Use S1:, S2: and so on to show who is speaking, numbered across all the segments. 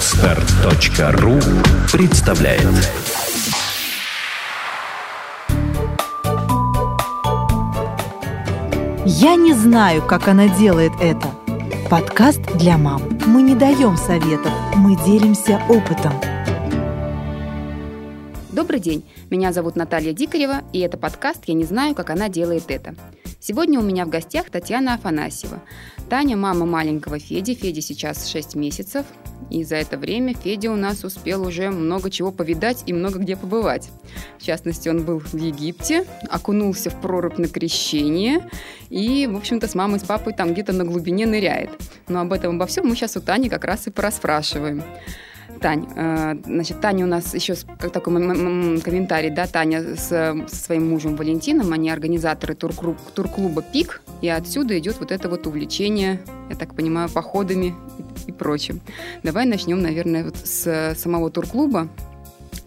S1: Отстар.ру представляет
S2: Я не знаю, как она делает это. Подкаст для мам. Мы не даем советов, мы делимся опытом.
S3: Добрый день, меня зовут Наталья Дикарева, и это подкаст «Я не знаю, как она делает это». Сегодня у меня в гостях Татьяна Афанасьева. Таня – мама маленького Феди. Феди сейчас 6 месяцев. И за это время Федя у нас успел уже много чего повидать и много где побывать. В частности, он был в Египте, окунулся в прорубь на крещение и, в общем-то, с мамой, с папой там где-то на глубине ныряет. Но об этом, обо всем мы сейчас у Тани как раз и пораспрашиваем. Тань, э, значит, Таня у нас еще как такой комментарий, да, Таня с, со своим мужем Валентином, они организаторы турклуба «Пик», и отсюда идет вот это вот увлечение, я так понимаю, походами и, и прочим. Давай начнем, наверное, вот с самого турклуба.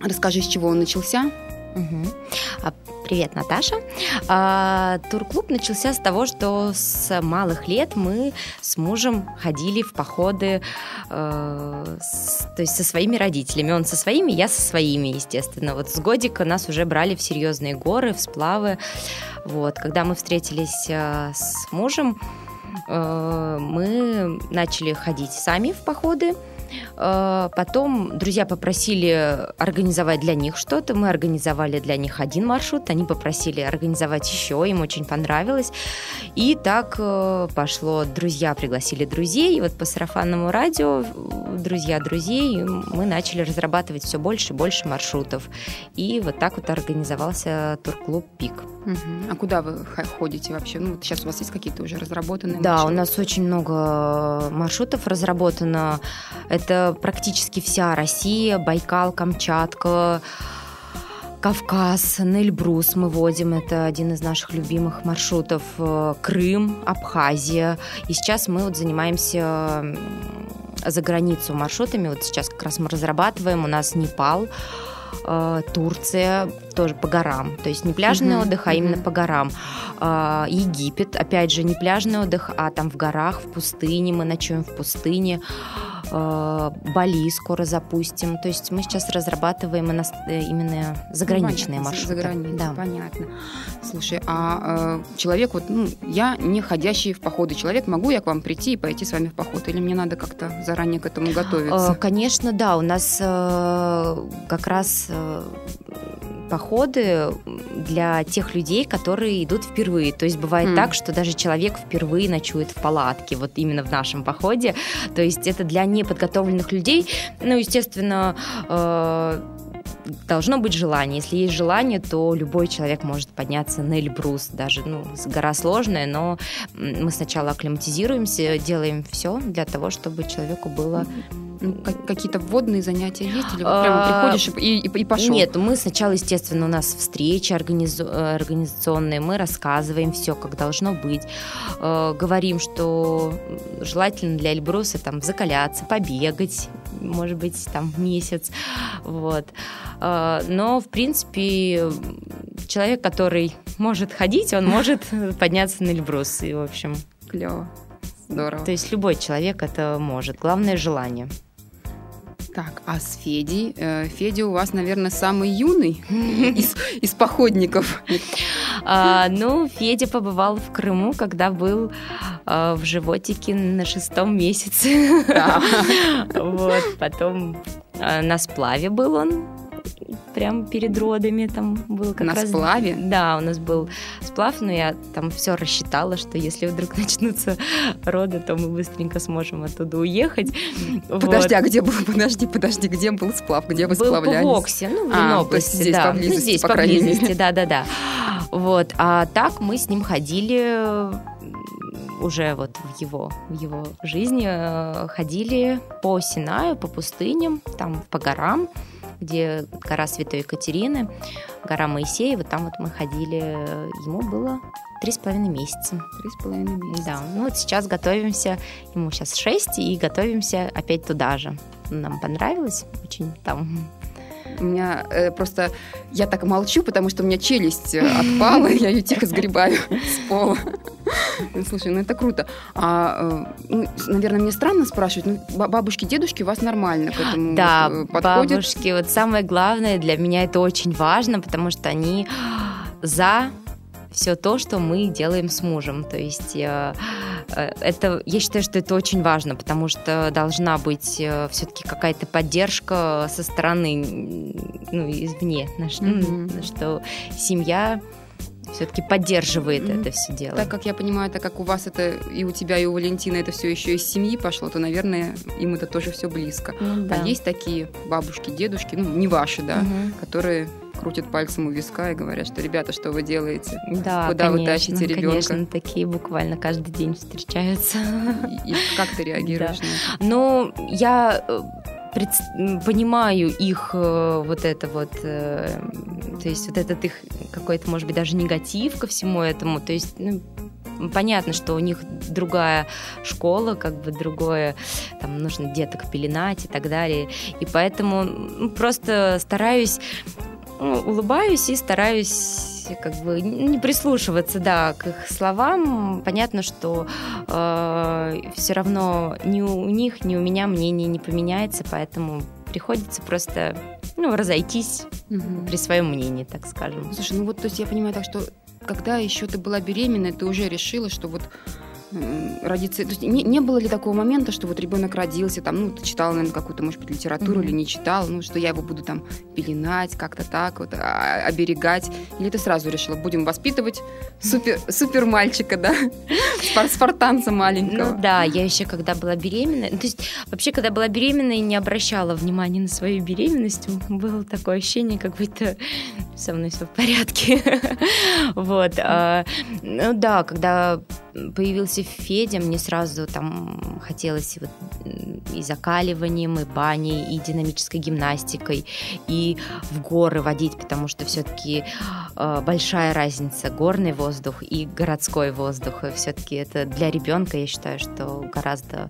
S3: Расскажи, с чего он начался.
S4: Угу. Привет, Наташа. А, турклуб начался с того, что с малых лет мы с мужем ходили в походы, э, то есть со своими родителями. Он со своими, я со своими, естественно. Вот с годика нас уже брали в серьезные горы, в сплавы. Вот, когда мы встретились э, с мужем, э, мы начали ходить сами в походы. Э, потом друзья попросили организовать для них что-то. Мы организовали для них один маршрут. Они попросили организовать еще. Им очень понравилось. И так э, пошло. Друзья пригласили друзей. И вот по сарафанному радио друзья друзей мы начали разрабатывать все больше и больше маршрутов. И вот так вот организовался турклуб «Пик».
S3: Угу. А куда вы ходите вообще? Ну, вот сейчас у вас есть какие-то уже разработанные
S4: Да,
S3: маршруты?
S4: у нас очень много маршрутов разработано. Это практически вся Россия, Байкал, Камчатка, Кавказ, Нельбрус мы водим, это один из наших любимых маршрутов, э, Крым, Абхазия. И сейчас мы вот занимаемся за границу маршрутами. Вот сейчас как раз мы разрабатываем, у нас Непал, э, Турция, тоже по горам. То есть не пляжный uh-huh, отдых, а именно по горам. Э, Египет, опять же, не пляжный отдых, а там в горах, в пустыне. Мы ночуем в пустыне. Э, Бали скоро запустим. То есть мы сейчас разрабатываем э, именно заграничные
S3: ну,
S4: маршруты.
S3: За границей, да. понятно. Слушай, а э, человек, вот, ну, я не ходящий в походы человек, могу я к вам прийти и пойти с вами в поход? Или мне надо как-то заранее к этому готовиться?
S4: Конечно, да. У нас как раз походы для тех людей, которые идут впервые. То есть бывает mm. так, что даже человек впервые ночует в палатке, вот именно в нашем походе. То есть это для неподготовленных людей. Ну, естественно, э, должно быть желание. Если есть желание, то любой человек может подняться на Эльбрус. Даже ну, гора сложная, но мы сначала акклиматизируемся, делаем все для того, чтобы человеку было
S3: ну, какие-то вводные занятия есть? Или вот прямо а, приходишь и, и, и пошел?
S4: Нет, мы сначала, естественно, у нас встречи организу- организационные, мы рассказываем все, как должно быть. Э, говорим, что желательно для Эльбруса там закаляться, побегать, может быть, там месяц. Вот. Э, но, в принципе, человек, который может ходить, он может подняться на Эльбрус. И, в общем...
S3: Клево. Здорово.
S4: То есть любой человек это может. Главное желание.
S3: Так, а с Федей? Э, Федя у вас, наверное, самый юный из, из походников.
S4: А, ну, Федя побывал в Крыму, когда был а, в животике на шестом месяце. Да. Вот, потом а, на сплаве был он прямо перед родами там был как
S3: На
S4: раз...
S3: сплаве?
S4: Да, у нас был сплав, но я там все рассчитала, что если вдруг начнутся роды, то мы быстренько сможем оттуда уехать.
S3: Подожди, вот. а где был, подожди, подожди, где был сплав, где вы
S4: был
S3: сплавлялись?
S4: в Оксе, ну, в а, области,
S3: здесь
S4: да.
S3: поблизости,
S4: ну, здесь
S3: по
S4: поблизости, да-да-да. Вот, а так мы с ним ходили уже вот в его, в его жизни э, ходили по Синаю, по пустыням, там по горам где гора Святой Екатерины, гора Моисея, вот там вот мы ходили, ему было три с половиной месяца.
S3: Три с половиной месяца.
S4: Да, ну вот сейчас готовимся, ему сейчас шесть, и готовимся опять туда же. Нам понравилось очень там
S3: У меня э, просто... Я так молчу, потому что у меня челюсть э, отпала, я ее тихо сгребаю с пола. Слушай, ну это круто. А, э, ну, наверное, мне странно спрашивать, ну, бабушки, дедушки у вас нормально к этому
S4: да, вот, подходят? бабушки, вот самое главное для меня это очень важно, потому что они за все то, что мы делаем с мужем. То есть э, э, это, я считаю, что это очень важно, потому что должна быть э, все-таки какая-то поддержка со стороны, ну, извне, mm-hmm. что семья все-таки поддерживает mm-hmm. это все дело.
S3: Так как я понимаю, так как у вас это и у тебя, и у Валентины это все еще из семьи пошло, то, наверное, им это тоже все близко. Mm-hmm. А есть такие бабушки, дедушки, ну, не ваши, да, mm-hmm. которые крутят пальцем у виска и говорят, что ребята, что вы делаете?
S4: Да,
S3: Куда
S4: конечно,
S3: вы тащите ребенка?
S4: Конечно, такие буквально каждый день встречаются.
S3: И, и как ты реагируешь да. на
S4: это? Ну, я э, пред... понимаю их э, вот это вот, э, то есть вот этот их какой-то, может быть, даже негатив ко всему этому, то есть ну, понятно, что у них другая школа, как бы другое, там нужно деток пеленать и так далее, и поэтому ну, просто стараюсь ну, улыбаюсь и стараюсь как бы не прислушиваться, да, к их словам. Понятно, что э, все равно ни у них, ни у меня мнение не поменяется, поэтому приходится просто ну, разойтись угу. при своем мнении, так скажем.
S3: Слушай, ну вот, то есть я понимаю так, что когда еще ты была беременна, ты уже решила, что вот родиться. То есть не, не было ли такого момента, что вот ребенок родился, там, ну, ты читал, наверное, какую-то, может быть, литературу mm-hmm. или не читал, ну, что я его буду там пеленать, как-то так, вот, а, оберегать. Или ты сразу решила, будем воспитывать супер, супер мальчика, да, спартанца маленького.
S4: Ну да, я еще когда была беременна, то есть вообще, когда была беременна и не обращала внимания на свою беременность, было такое ощущение, как будто со мной все в порядке. Вот. А, ну да, когда появился Федя, мне сразу там хотелось вот и закаливанием, и баней, и динамической гимнастикой, и в горы водить, потому что все-таки э, большая разница горный воздух и городской воздух. И все-таки это для ребенка, я считаю, что гораздо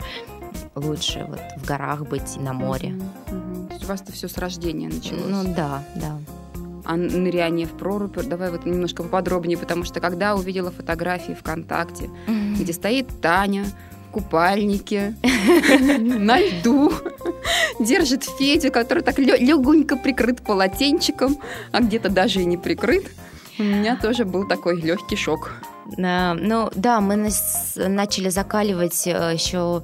S4: лучше вот в горах быть и на море. Mm-hmm.
S3: Mm-hmm. У вас это все с рождения началось?
S4: Ну да, да
S3: а ныряние в прорубь. Давай вот немножко поподробнее, потому что когда увидела фотографии ВКонтакте, mm-hmm. где стоит Таня купальнике, на льду, держит Федю, который так легонько прикрыт полотенчиком, а где-то даже и не прикрыт, у меня тоже был такой легкий шок.
S4: Ну да, мы начали закаливать э, еще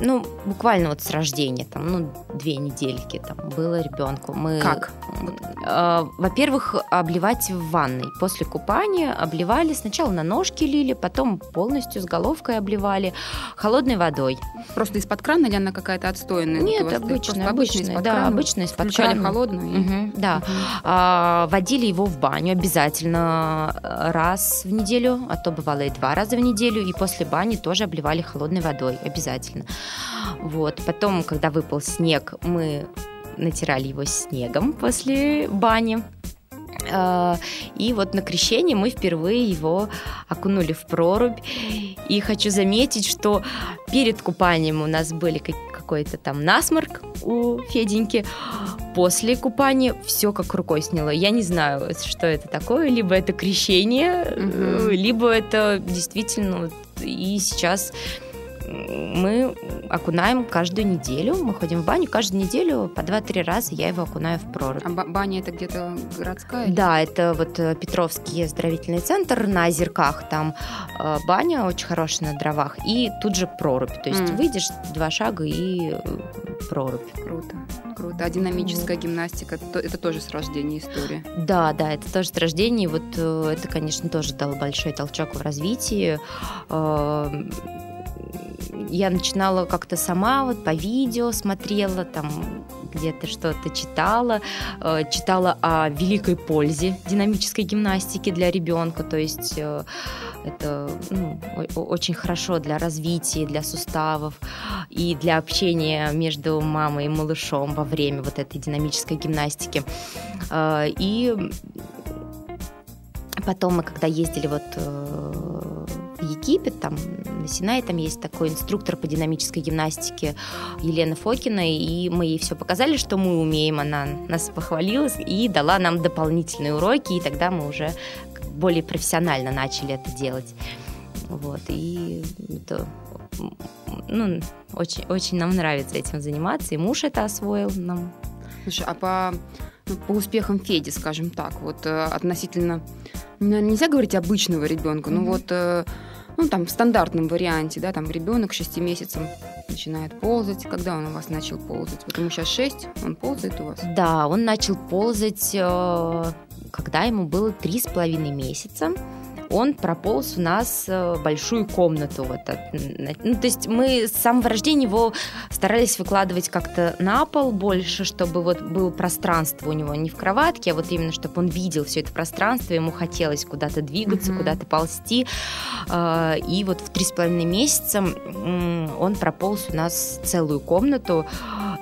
S4: ну, буквально вот с рождения, там, ну, две недельки там было ребенку. Мы,
S3: как?
S4: Э, во-первых, обливать в ванной. После купания обливали, сначала на ножки лили, потом полностью с головкой обливали холодной водой.
S3: Просто из-под крана или она какая-то отстойная?
S4: Нет, вот обычная, обычная, из-под да, крана. обычная из-под
S3: Включали крана. холодную?
S4: Угу, да. Угу. А, водили его в баню обязательно раз в неделю, а то бывало и два раза в неделю, и после бани тоже обливали холодной водой обязательно. Вот. Потом, когда выпал снег, мы натирали его снегом после бани. А, и вот на крещении мы впервые его окунули в прорубь. И хочу заметить, что перед купанием у нас были какой-то там насморк у Феденьки. После купания все как рукой сняло. Я не знаю, что это такое. Либо это крещение, угу. либо это действительно... И сейчас мы окунаем каждую неделю. Мы ходим в баню каждую неделю по 2-3 раза я его окунаю в прорубь.
S3: А баня это где-то городская?
S4: Да, это вот э, Петровский оздоровительный центр на Озерках. Там э, баня очень хорошая на дровах. И тут же прорубь. То есть mm. выйдешь два шага и э, прорубь.
S3: Круто. Круто. А динамическая вот. гимнастика это тоже с рождения история?
S4: Да, да, это тоже с рождения. Вот это, конечно, тоже дало большой толчок в развитии я начинала как-то сама вот по видео смотрела, там где-то что-то читала, э, читала о великой пользе динамической гимнастики для ребенка, то есть э, это ну, очень хорошо для развития, для суставов и для общения между мамой и малышом во время вот этой динамической гимнастики. Э, и потом мы, когда ездили вот Египет, там на Синае там есть такой инструктор по динамической гимнастике Елена Фокина, и мы ей все показали, что мы умеем, она нас похвалилась и дала нам дополнительные уроки, и тогда мы уже более профессионально начали это делать. Вот, и это ну, очень, очень нам нравится этим заниматься, и муж это освоил нам.
S3: Слушай, а по, ну, по успехам Феди, скажем так, вот э, относительно, наверное, нельзя говорить обычного ребенка, mm-hmm. но вот э, ну, там, в стандартном варианте, да, там ребенок 6 месяцев начинает ползать. Когда он у вас начал ползать? Вот ему сейчас 6, он ползает у вас?
S4: Да, он начал ползать, э, когда ему было три с половиной месяца он прополз у нас э, большую комнату. Вот, ну, то есть мы с самого рождения его старались выкладывать как-то на пол больше, чтобы вот было пространство у него не в кроватке, а вот именно, чтобы он видел все это пространство, ему хотелось куда-то двигаться, mm-hmm. куда-то ползти. Э, и вот в три с половиной месяца он прополз у нас целую комнату.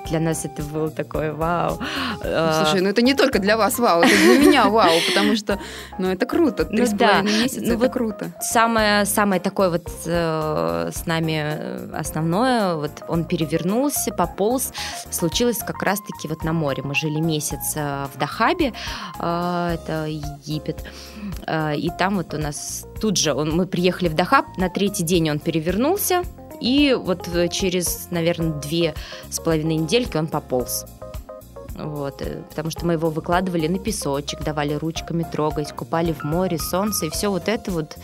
S4: Для нас это было такое вау.
S3: Э, Слушай, ну это не только для вас вау, это для меня вау, потому что, ну это круто, три ну, с месяца месяца, ну, это вот круто.
S4: Самое, самое такое вот э, с нами э, основное, вот он перевернулся, пополз, случилось как раз-таки вот на море. Мы жили месяц э, в Дахабе, э, это Египет, э, и там вот у нас тут же он, мы приехали в Дахаб, на третий день он перевернулся, и вот э, через, наверное, две с половиной недельки он пополз. Вот, э, потому что мы его выкладывали на песочек, давали ручками трогать, купали в море, солнце, и все вот это вот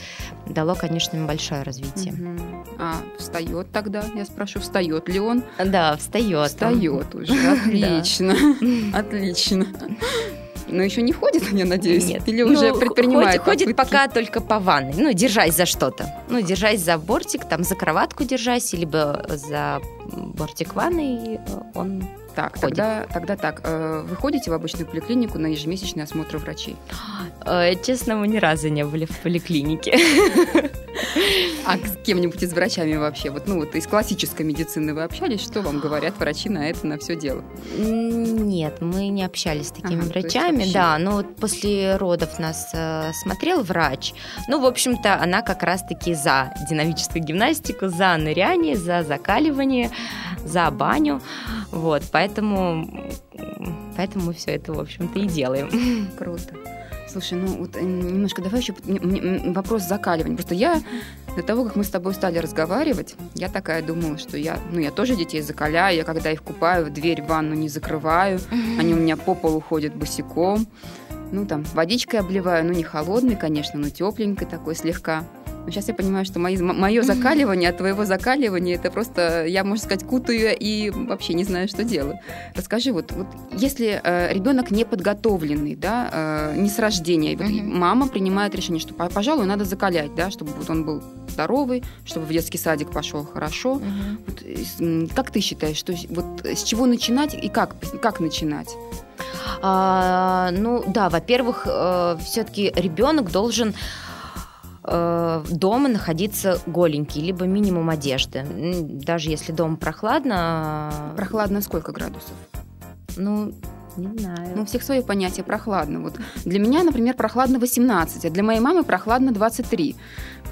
S4: дало, конечно, им большое развитие. Угу.
S3: А встает тогда? Я спрошу, встает ли он?
S4: Да, встает.
S3: Встает уже. Отлично. Отлично. Но еще не ходит, я надеюсь?
S4: Нет.
S3: Или ну, уже предпринимает
S4: Ходит, ходит пока только по ванной. Ну, держась за что-то. Ну, держась за бортик, там, за кроватку держась, либо за бортик ванны, и он
S3: так, ходит. Тогда, тогда так. Э, вы ходите в обычную поликлинику на ежемесячный осмотр врачей?
S4: Э, честно, мы ни разу не были в поликлинике.
S3: А с кем-нибудь из врачами вообще? Вот, ну, вот из классической медицины вы общались? Что вам говорят врачи на это, на все дело?
S4: Нет, мы не общались с такими ага, врачами, да. Но вот после родов нас э, смотрел врач. Ну, в общем-то, она как раз-таки за динамическую гимнастику, за ныряние, за закаливание, за баню. Вот, поэтому, поэтому мы все это, в общем-то, и делаем.
S3: Круто. Слушай, ну вот э, немножко давай еще вопрос закаливания. Просто я до того, как мы с тобой стали разговаривать, я такая думала, что я, ну, я тоже детей закаляю, я когда их купаю, дверь в ванну не закрываю, они у меня по полу ходят босиком, ну, там, водичкой обливаю, ну, не холодной, конечно, но тепленькой такой слегка. Но сейчас я понимаю, что мои, мое закаливание от твоего закаливания, это просто, я, можно сказать, кутаю и вообще не знаю, что делаю. Расскажи, вот, вот если э, ребенок не подготовленный, да, э, не с рождения, вот mm-hmm. мама принимает решение, что, пожалуй, надо закалять, да, чтобы вот он был здоровый, чтобы в детский садик пошел хорошо. Mm-hmm. Вот, как ты считаешь, что вот с чего начинать и как, как начинать?
S4: А, ну да, во-первых, э, все-таки ребенок должен Э, дома находиться голенький, либо минимум одежды. Даже если дома прохладно...
S3: Прохладно сколько градусов?
S4: Ну, не знаю.
S3: Ну, у всех свое понятие прохладно. Вот для меня, например, прохладно 18, а для моей мамы прохладно 23.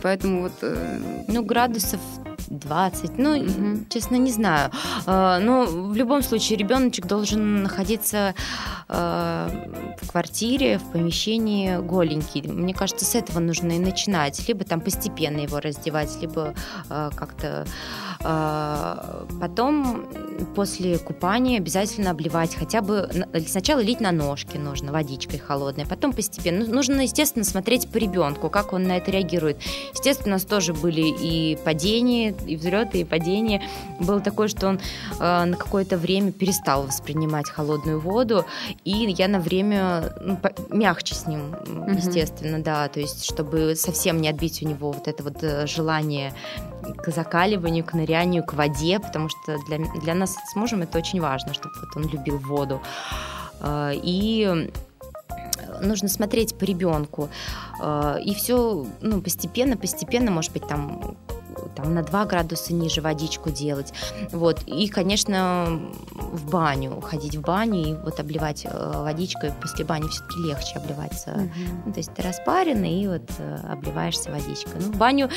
S3: Поэтому вот... Э...
S4: Ну, градусов 20. Ну, угу. честно, не знаю. А, но в любом случае ребеночек должен находиться а, в квартире, в помещении голенький. Мне кажется, с этого нужно и начинать. Либо там постепенно его раздевать, либо а, как-то потом после купания обязательно обливать хотя бы сначала лить на ножки нужно водичкой холодной, потом постепенно. Ну, нужно, естественно, смотреть по ребенку, как он на это реагирует. Естественно, у нас тоже были и падения, и взлеты, и падения. Было такое, что он э, на какое-то время перестал воспринимать холодную воду, и я на время ну, мягче с ним, mm-hmm. естественно, да, то есть чтобы совсем не отбить у него вот это вот э, желание к закаливанию, к нырянию, к воде, потому что для, для нас с мужем это очень важно, чтобы вот он любил воду. Э, и нужно смотреть по ребенку. Э, и все ну, постепенно, постепенно, может быть, там там на 2 градуса ниже водичку делать. Вот. И, конечно, в баню, ходить в баню и вот обливать э, водичкой. После бани все-таки легче обливаться. Угу. Ну, то есть ты распаренный и вот э, обливаешься водичкой. Ну, в баню,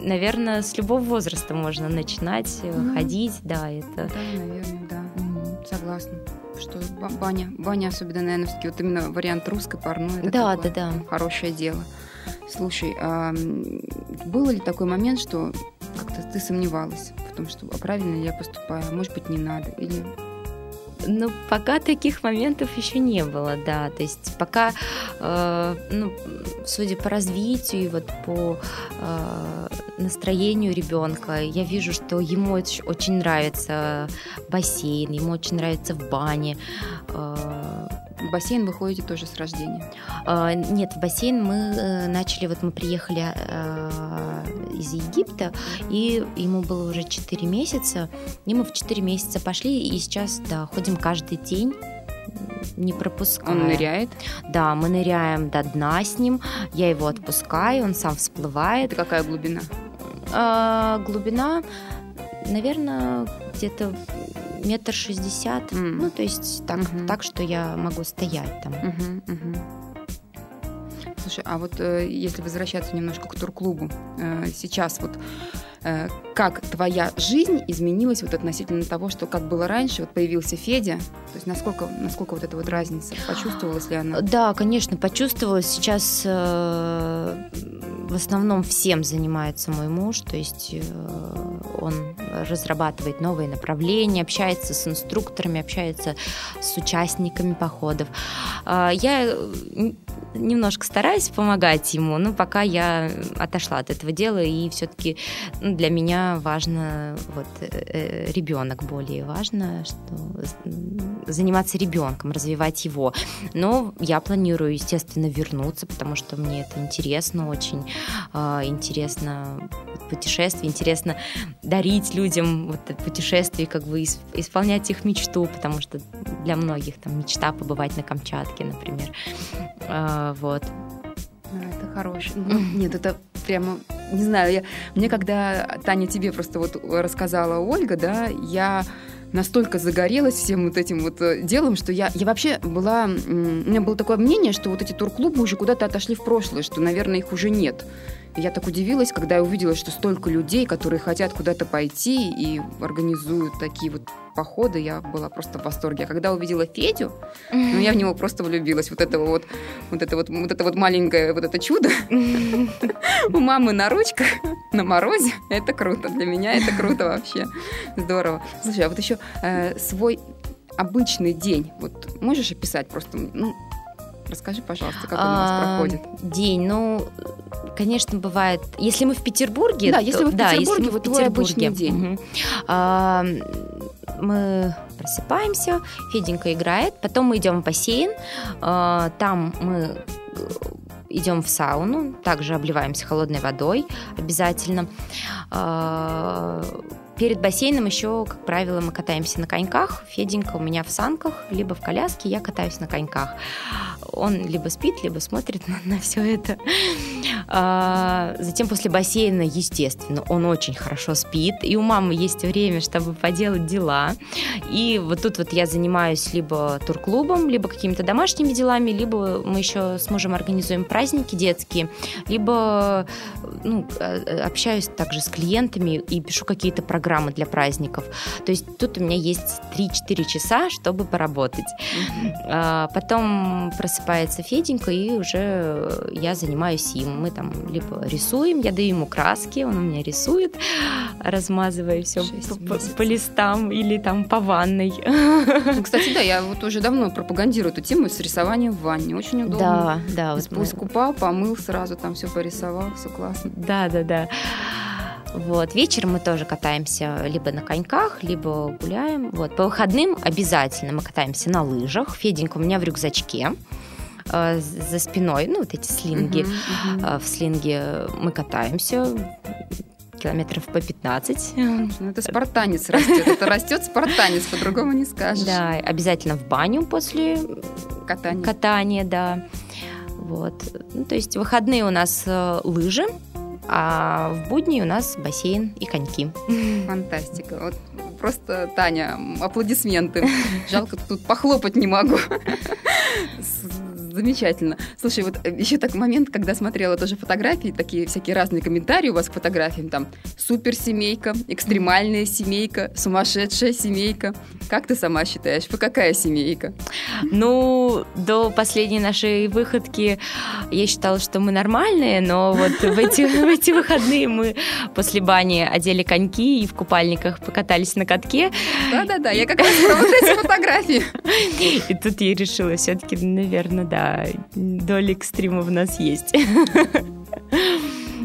S4: наверное, с любого возраста можно начинать угу. ходить, да, это...
S3: Да, наверное, да. Угу. Согласна что баня, баня особенно, наверное, все-таки вот именно вариант русской парной. Это
S4: да, да, да.
S3: Хорошее дело. Слушай, а было ли такой момент, что как-то ты сомневалась в том, что а правильно ли я поступаю, а может быть не надо, или
S4: ну, пока таких моментов еще не было, да. То есть пока, э, ну, судя по развитию и вот по э, настроению ребенка, я вижу, что ему очень нравится бассейн, ему очень нравится в бане.
S3: Э, в бассейн вы ходите тоже с рождения?
S4: А, нет, в бассейн мы э, начали, вот мы приехали а, из Египта, и ему было уже 4 месяца, и мы в 4 месяца пошли, и сейчас, да, ходим каждый день не пропуская.
S3: Он ныряет?
S4: Да, мы ныряем до дна с ним, я его отпускаю, он сам всплывает.
S3: Это какая глубина?
S4: А, глубина, наверное, где-то метр шестьдесят, mm. ну то есть так, mm-hmm. так, что я могу стоять там. Mm-hmm, mm-hmm.
S3: Слушай, а вот э, если возвращаться немножко к турклубу, э, сейчас вот э, как твоя жизнь изменилась вот относительно того, что как было раньше, вот появился Федя, то есть насколько, насколько вот эта вот разница, почувствовалась ли она?
S4: Да, конечно, почувствовалась. Сейчас э, в основном всем занимается мой муж, то есть э, он разрабатывает новые направления, общается с инструкторами, общается с участниками походов. Э, я немножко стараюсь помогать ему, но пока я отошла от этого дела, и все-таки ну, для меня важно вот э, э, ребенок более важно, что заниматься ребенком, развивать его. Но я планирую, естественно, вернуться, потому что мне это интересно очень, а, интересно путешествие, интересно дарить людям вот это путешествие, как бы исполнять их мечту, потому что для многих там мечта побывать на Камчатке, например. А, вот.
S3: это хороший. Ну, нет, это прямо, не знаю, я, мне когда Таня тебе просто вот рассказала Ольга, да, я настолько загорелась всем вот этим вот э, делом, что я, я вообще была... У меня было такое мнение, что вот эти турклубы уже куда-то отошли в прошлое, что, наверное, их уже нет. Я так удивилась, когда я увидела, что столько людей, которые хотят куда-то пойти и организуют такие вот походы, я была просто в восторге. А когда увидела Федю, ну, я в него просто влюбилась. Вот это вот, вот это вот, вот это вот маленькое вот это чудо у мамы на ручках на морозе. Это круто. Для меня это круто вообще. Здорово. Слушай, а вот еще э, свой обычный день. Вот можешь описать просто, ну, Расскажи, пожалуйста, как он у вас а, проходит.
S4: День, ну, конечно, бывает. Если мы в Петербурге,
S3: да, если вы в
S4: да,
S3: Петербурге,
S4: если
S3: вот твой обычный день. Угу.
S4: А, мы просыпаемся, Феденька играет, потом мы идем в бассейн, а, там мы идем в сауну, также обливаемся холодной водой обязательно. Перед бассейном еще, как правило, мы катаемся на коньках. Феденька у меня в санках, либо в коляске, я катаюсь на коньках он либо спит, либо смотрит на, на все это. А, затем после бассейна, естественно, он очень хорошо спит, и у мамы есть время, чтобы поделать дела. И вот тут вот я занимаюсь либо турклубом, либо какими-то домашними делами, либо мы еще с мужем организуем праздники детские, либо ну, а, общаюсь также с клиентами и пишу какие-то программы для праздников. То есть тут у меня есть 3-4 часа, чтобы поработать. Mm-hmm. Потом просыпается Феденька, и уже я занимаюсь им. Мы там либо рисуем, я даю ему краски, он у меня рисует, размазывая все по, по листам или там по ванной.
S3: Ну, кстати, да, я вот уже давно пропагандирую эту тему с рисованием в ванне. Очень удобно.
S4: Да, да.
S3: Вот Пусть мы... купал, помыл сразу, там все порисовал, все классно.
S4: Да, да, да. Вот. Вечером мы тоже катаемся либо на коньках, либо гуляем. Вот. По выходным обязательно мы катаемся на лыжах. Феденька у меня в рюкзачке. Э, за спиной, ну, вот эти слинги. Uh-huh, uh-huh. В слинге мы катаемся километров по 15.
S3: Ну, это спартанец растет. Это растет спартанец, по-другому не скажешь.
S4: Да, обязательно в баню после
S3: катания.
S4: Катания, да. Вот. Ну, то есть выходные у нас э, лыжи, а в будни у нас бассейн и коньки.
S3: Фантастика. Вот просто, Таня, аплодисменты. Жалко, тут похлопать не могу. Замечательно. Слушай, вот э, еще такой момент, когда смотрела тоже фотографии, такие всякие разные комментарии у вас к фотографиям, там суперсемейка, экстремальная семейка, сумасшедшая семейка. Как ты сама считаешь, вы какая семейка?
S4: Ну, до последней нашей выходки я считала, что мы нормальные, но вот в эти, в эти выходные мы после бани одели коньки и в купальниках покатались на катке.
S3: Да-да-да, я как раз про вот эти фотографии.
S4: И тут я решила, все-таки, наверное, да, доля экстрима в нас есть.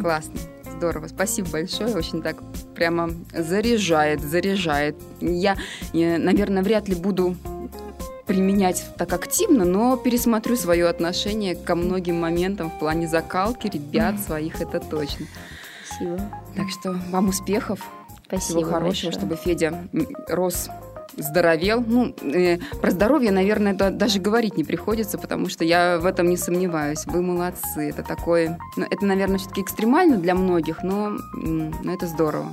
S3: Классно. Здорово, спасибо большое, очень так прямо заряжает, заряжает. Я, я, наверное, вряд ли буду применять так активно, но пересмотрю свое отношение ко многим моментам в плане закалки ребят своих, это точно.
S4: Спасибо.
S3: Так что вам успехов,
S4: Спасибо
S3: всего хорошего,
S4: большое.
S3: чтобы Федя рос здоровел. Ну, э, про здоровье, наверное, да, даже говорить не приходится, потому что я в этом не сомневаюсь. Вы молодцы. Это такое... Ну, это, наверное, все-таки экстремально для многих, но, но это здорово.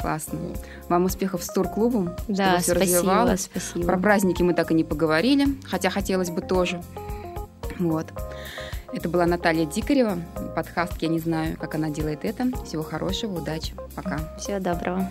S3: Классно. Вам успехов с турклубом,
S4: Да,
S3: все
S4: спасибо,
S3: развивалось.
S4: спасибо.
S3: Про праздники мы так и не поговорили, хотя хотелось бы тоже. Вот. Это была Наталья Дикарева, подкаст «Я не знаю, как она делает это». Всего хорошего, удачи, пока.
S4: Всего доброго.